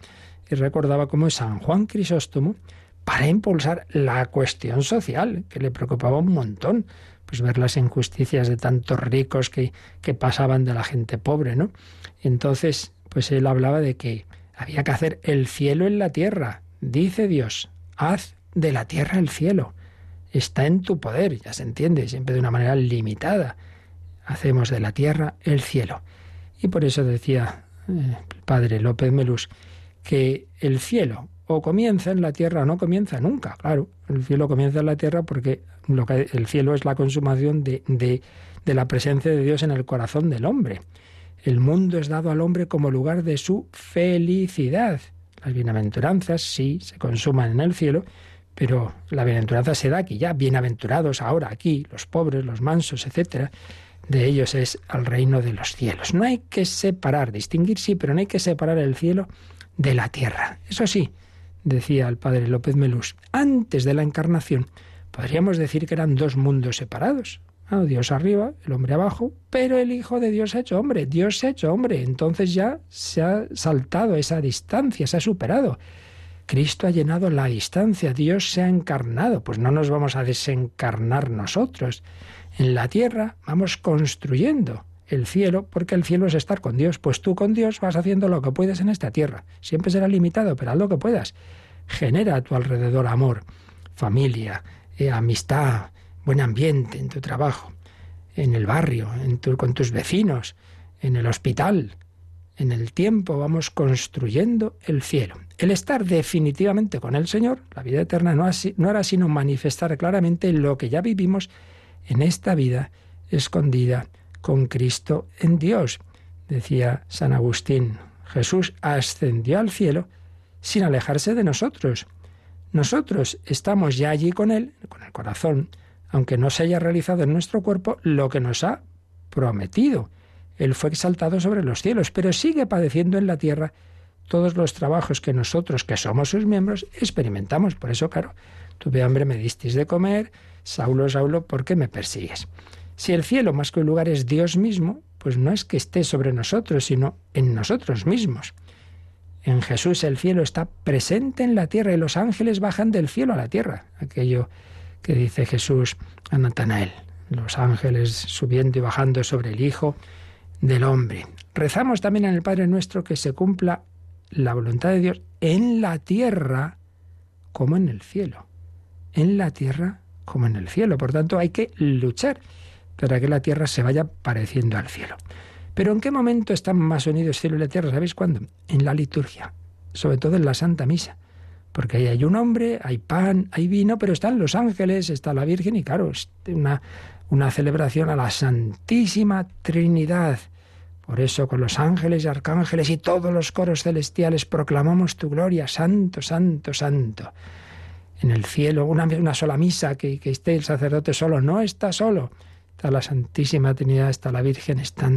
Speaker 2: Y recordaba cómo San Juan Crisóstomo, para impulsar la cuestión social, que le preocupaba un montón, pues ver las injusticias de tantos ricos que, que pasaban de la gente pobre, ¿no? Entonces, pues él hablaba de que había que hacer el cielo en la tierra, dice Dios, haz de la tierra el cielo está en tu poder, ya se entiende, siempre de una manera limitada. Hacemos de la tierra el cielo. Y por eso decía eh, el padre López Melús que el cielo o comienza en la tierra o no comienza nunca. Claro, el cielo comienza en la tierra porque lo que, el cielo es la consumación de, de, de la presencia de Dios en el corazón del hombre. El mundo es dado al hombre como lugar de su felicidad. Las bienaventuranzas sí se consuman en el cielo, pero la bienaventuranza se da aquí ya, bienaventurados ahora aquí, los pobres, los mansos, etcétera. De ellos es al reino de los cielos. No hay que separar, distinguir sí, pero no hay que separar el cielo de la tierra. Eso sí, decía el padre López Melús, antes de la encarnación podríamos decir que eran dos mundos separados. Dios arriba, el hombre abajo, pero el Hijo de Dios ha hecho hombre, Dios ha hecho hombre, entonces ya se ha saltado esa distancia, se ha superado. Cristo ha llenado la distancia, Dios se ha encarnado, pues no nos vamos a desencarnar nosotros. En la tierra vamos construyendo el cielo, porque el cielo es estar con Dios, pues tú con Dios vas haciendo lo que puedes en esta tierra. Siempre será limitado, pero haz lo que puedas. Genera a tu alrededor amor, familia, eh, amistad, buen ambiente en tu trabajo, en el barrio, en con tus vecinos, en el hospital. En el tiempo vamos construyendo el cielo. El estar definitivamente con el Señor, la vida eterna, no, no hará sino manifestar claramente lo que ya vivimos en esta vida escondida con Cristo en Dios. Decía San Agustín, Jesús ascendió al cielo sin alejarse de nosotros. Nosotros estamos ya allí con Él, con el corazón, aunque no se haya realizado en nuestro cuerpo lo que nos ha prometido. Él fue exaltado sobre los cielos, pero sigue padeciendo en la tierra todos los trabajos que nosotros, que somos sus miembros, experimentamos. Por eso, claro, tuve hambre, me disteis de comer, Saulo, Saulo, ¿por qué me persigues? Si el cielo más que un lugar es Dios mismo, pues no es que esté sobre nosotros, sino en nosotros mismos. En Jesús el cielo está presente en la tierra y los ángeles bajan del cielo a la tierra. Aquello que dice Jesús a Natanael, los ángeles subiendo y bajando sobre el Hijo del Hombre. Rezamos también en el Padre Nuestro que se cumpla la voluntad de Dios en la tierra como en el cielo. En la tierra como en el cielo. Por tanto, hay que luchar para que la tierra se vaya pareciendo al cielo. Pero ¿en qué momento están más unidos cielo y la tierra? ¿Sabéis cuándo? En la liturgia, sobre todo en la Santa Misa porque ahí hay un hombre, hay pan, hay vino, pero están los ángeles, está la Virgen y claro, una, una celebración a la Santísima Trinidad. Por eso con los ángeles y arcángeles y todos los coros celestiales proclamamos tu gloria, santo, santo, santo. En el cielo, una, una sola misa, que, que esté el sacerdote solo, no está solo. Está la Santísima Trinidad, está la Virgen, está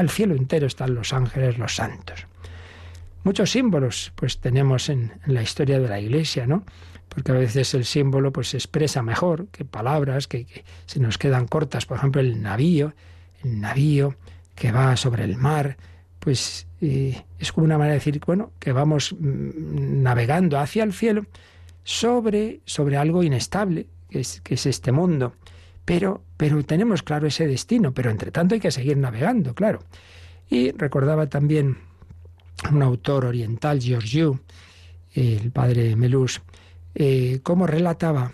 Speaker 2: el cielo entero, están los ángeles, los santos. Muchos símbolos pues tenemos en, la historia de la Iglesia, ¿no? Porque a veces el símbolo pues se expresa mejor que palabras que, se nos quedan cortas. Por ejemplo, el navío, el navío que va sobre el mar, pues es como una manera de decir, bueno, que vamos mm, navegando hacia el cielo sobre, sobre algo inestable, que es, que es este mundo. Pero, pero tenemos claro ese destino, pero entre tanto hay que seguir navegando, claro. Y recordaba también un autor oriental, Giorgio, el padre Melús, eh, cómo relataba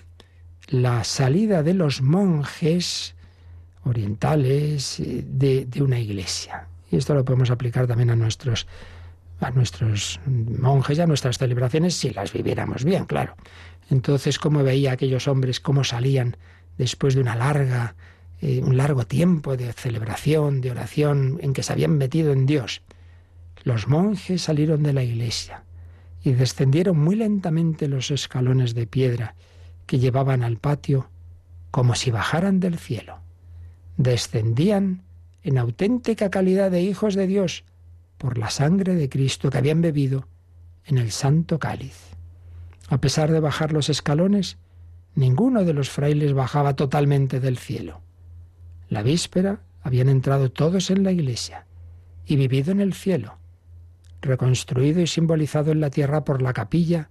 Speaker 2: la salida de los monjes orientales eh, de, una iglesia. Y esto lo podemos aplicar también a nuestros, a nuestros monjes y a nuestras celebraciones si las viviéramos bien, claro. Entonces, cómo veía aquellos hombres, cómo salían después de una larga, eh, un largo tiempo de celebración, de oración, en que se habían metido en Dios. Los monjes salieron de la iglesia y descendieron muy lentamente los escalones de piedra que llevaban al patio como si bajaran del cielo. Descendían en auténtica calidad de hijos de Dios por la sangre de Cristo que habían bebido en el santo cáliz. A pesar de bajar los escalones, ninguno de los frailes bajaba totalmente del cielo. La víspera habían entrado todos en la iglesia y vivido en el cielo, reconstruido y simbolizado en la tierra por la capilla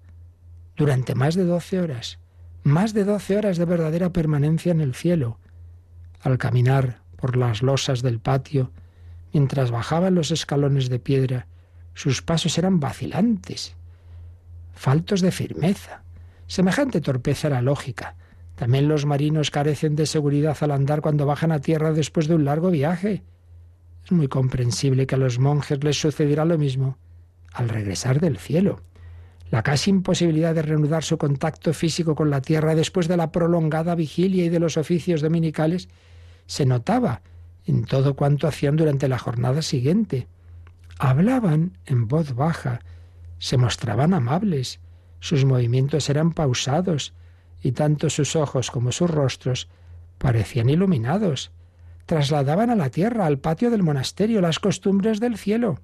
Speaker 2: durante más de doce horas, más de doce horas de verdadera permanencia en el cielo. Al caminar por las losas del patio, mientras bajaban los escalones de piedra, sus pasos eran vacilantes, faltos de firmeza. Semejante torpeza era lógica. También los marinos carecen de seguridad al andar cuando bajan a tierra después de un largo viaje. Es muy comprensible que a los monjes les sucediera lo mismo al regresar del cielo. La casi imposibilidad de reanudar su contacto físico con la tierra después de la prolongada vigilia y de los oficios dominicales se notaba en todo cuanto hacían durante la jornada siguiente. Hablaban en voz baja, se mostraban amables, sus movimientos eran pausados, y tanto sus ojos como sus rostros parecían iluminados. Trasladaban a la tierra, al patio del monasterio, las costumbres del cielo.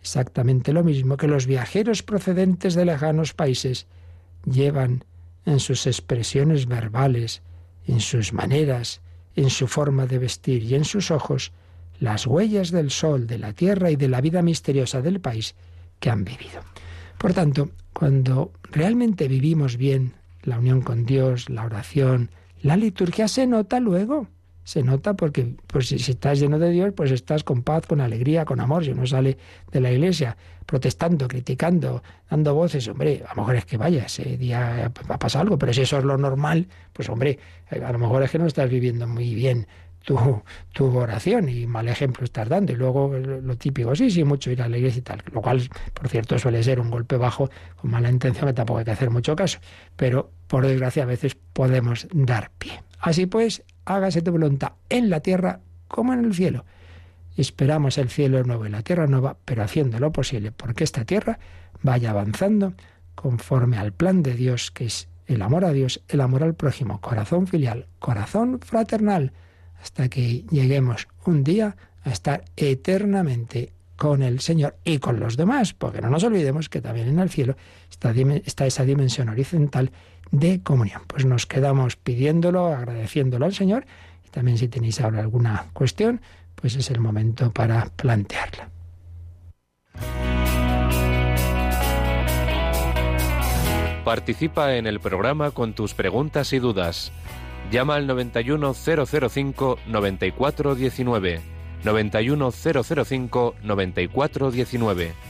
Speaker 2: Exactamente lo mismo que los viajeros procedentes de lejanos países llevan en sus expresiones verbales, en sus maneras, en su forma de vestir y en sus ojos las huellas del sol, de la tierra y de la vida misteriosa del país que han vivido. Por tanto, cuando realmente vivimos bien la unión con Dios, la oración, la liturgia, se nota luego. Se nota porque pues, si estás lleno de Dios, pues estás con paz, con alegría, con amor. Si uno sale de la iglesia protestando, criticando, dando voces, hombre, a lo mejor es que vaya, ese día va a pasar algo, pero si eso es lo normal, pues hombre, a lo mejor es que no estás viviendo muy bien tu, tu oración y mal ejemplo estás dando. Y luego lo típico, sí, sí, mucho ir a la iglesia y tal. Lo cual, por cierto, suele ser un golpe bajo con mala intención que tampoco hay que hacer mucho caso. Pero, por desgracia, a veces podemos dar pie. Así pues, hágase tu voluntad en la tierra como en el cielo. Esperamos el cielo nuevo y la tierra nueva, pero haciendo lo posible porque esta tierra vaya avanzando conforme al plan de Dios, que es el amor a Dios, el amor al prójimo, corazón filial, corazón fraternal hasta que lleguemos un día a estar eternamente con el Señor y con los demás, porque no nos olvidemos que también en el cielo está, está, esa dimensión horizontal de comunión. Pues nos quedamos pidiéndolo, agradeciéndolo al Señor, y también si tenéis ahora alguna cuestión, pues es el momento para plantearla.
Speaker 4: Participa en el programa con tus preguntas y dudas Llama al 91005 9419.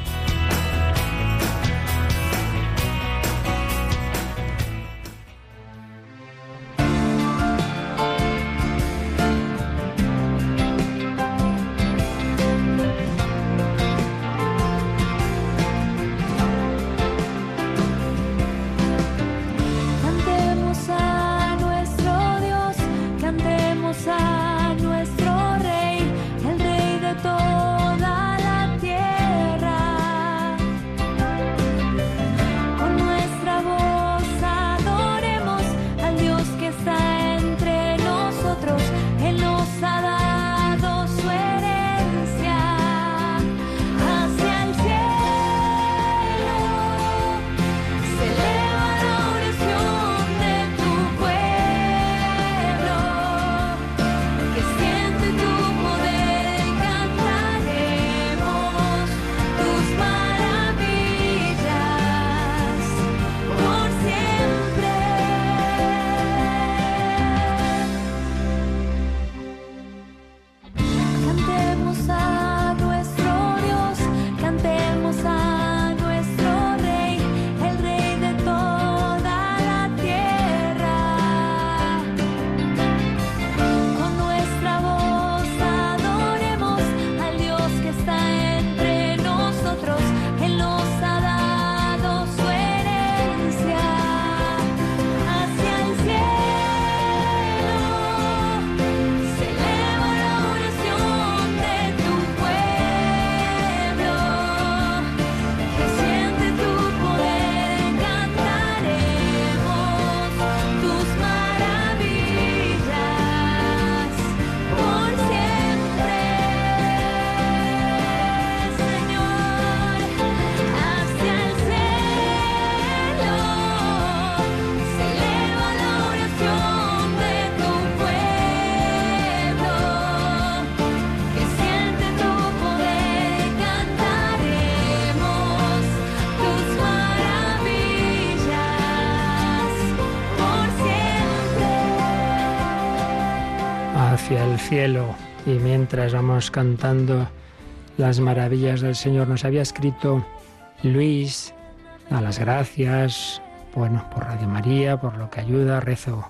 Speaker 2: y mientras vamos cantando las maravillas del Señor. Nos había escrito Luis, a las gracias, bueno, por Radio María, por lo que ayuda, rezo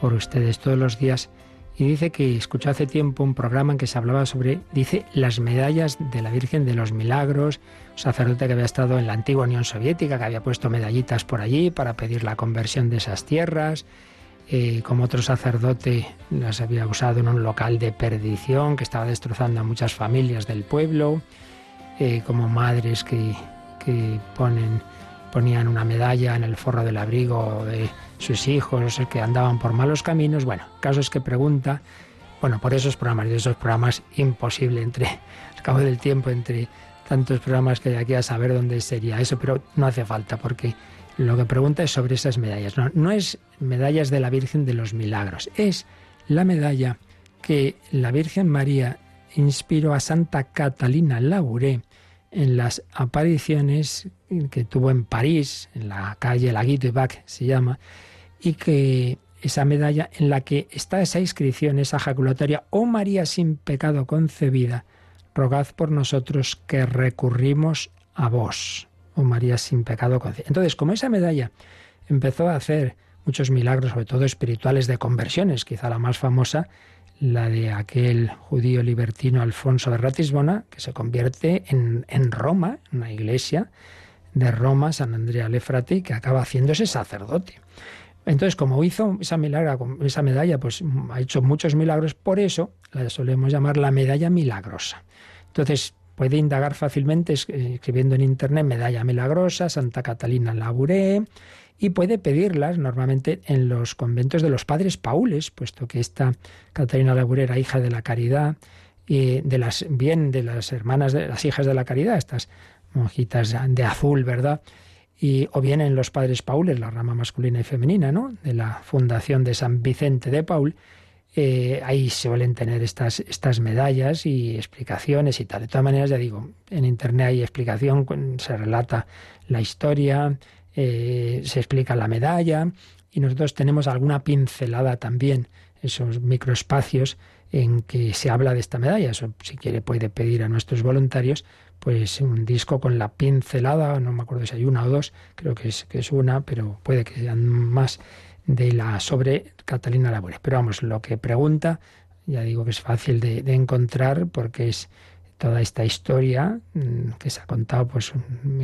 Speaker 2: por ustedes todos los días. Y dice que escuchó hace tiempo un programa en que se hablaba sobre, dice, las medallas de la Virgen de los Milagros, sacerdote que había estado en la antigua Unión Soviética, que había puesto medallitas por allí para pedir la conversión de esas tierras, eh, como otro sacerdote las había usado en un local de perdición que estaba destrozando a muchas familias del pueblo, eh, como madres que, que ponen, ponían una medalla en el forro del abrigo de sus hijos que andaban por malos caminos. Bueno, casos que pregunta, bueno, por esos programas y esos programas imposible entre, al cabo del tiempo, entre tantos programas que hay aquí a saber dónde sería eso, pero no hace falta porque lo que pregunta es sobre esas medallas. No, es medallas de la Virgen de los Milagros, es la medalla que la Virgen María inspiró a Santa Catalina Labouré en las apariciones que tuvo en París, en la calle Laguille de Bac se llama, y que esa medalla en la que está esa inscripción, esa jaculatoria, oh María sin pecado concebida, rogad por nosotros que recurrimos a vos, oh María sin pecado. Entonces, como esa medalla empezó a hacer muchos milagros, sobre todo espirituales de conversiones, quizá la más famosa, la de aquel judío libertino Alfonso de Ratisbona, que se convierte en, en Roma, una iglesia de Roma, San Andrea Lefrate, que acaba haciéndose sacerdote. Entonces, como hizo esa milagro, esa medalla, pues ha hecho muchos milagros, por eso la solemos llamar la medalla milagrosa. Entonces, puede indagar fácilmente escribiendo en internet medalla milagrosa, Santa Catalina Labouré, y puede pedirlas normalmente en los conventos de los padres paules, puesto que esta Catalina Labouré era hija de la caridad, y de las, bien de las hermanas de las hijas de la caridad, estas monjitas de azul, ¿verdad? y, o bien en los padres paules, la rama masculina y femenina, ¿no? de la fundación de San Vicente de Paul, eh, ahí suelen tener estas, estas medallas y explicaciones y tal. De todas maneras, ya digo, en Internet hay explicación, se relata la historia, eh, se explica la medalla y nosotros tenemos alguna pincelada también, esos microespacios en que se habla de esta medalla. Eso, si quiere, puede pedir a nuestros voluntarios pues un disco con la pincelada, no me acuerdo si hay una o dos, creo que es, que es una, pero puede que sean más de la sobre Catalina Labores. Pero vamos, lo que pregunta, ya digo que es fácil de, encontrar porque es toda esta historia mm, que se ha contado, pues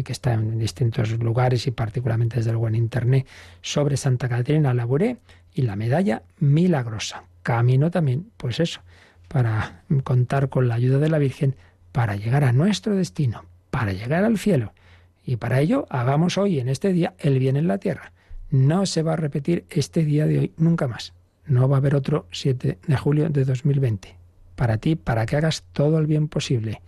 Speaker 2: que está en distintos lugares y particularmente desde luego en internet, sobre Santa Catalina Labouré y la medalla milagrosa. Camino también, pues eso, para contar con la ayuda de la Virgen para llegar a nuestro destino, para llegar al cielo. Y para ello hagamos hoy, en este día, el bien en la tierra. No se va a repetir este día de hoy nunca más. No va a haber otro 7 de julio de 2020. Para ti, para que hagas todo el bien posible.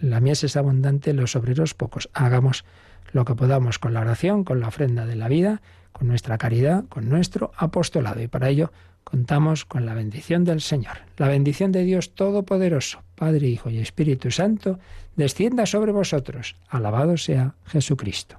Speaker 2: La mies es abundante, los obreros pocos. Hagamos lo que podamos con la oración, con la ofrenda de la vida, con nuestra caridad, con nuestro apostolado. Y para ello contamos con la bendición del Señor. La bendición de Dios Todopoderoso, Padre, Hijo y Espíritu Santo, descienda sobre vosotros. Alabado sea Jesucristo.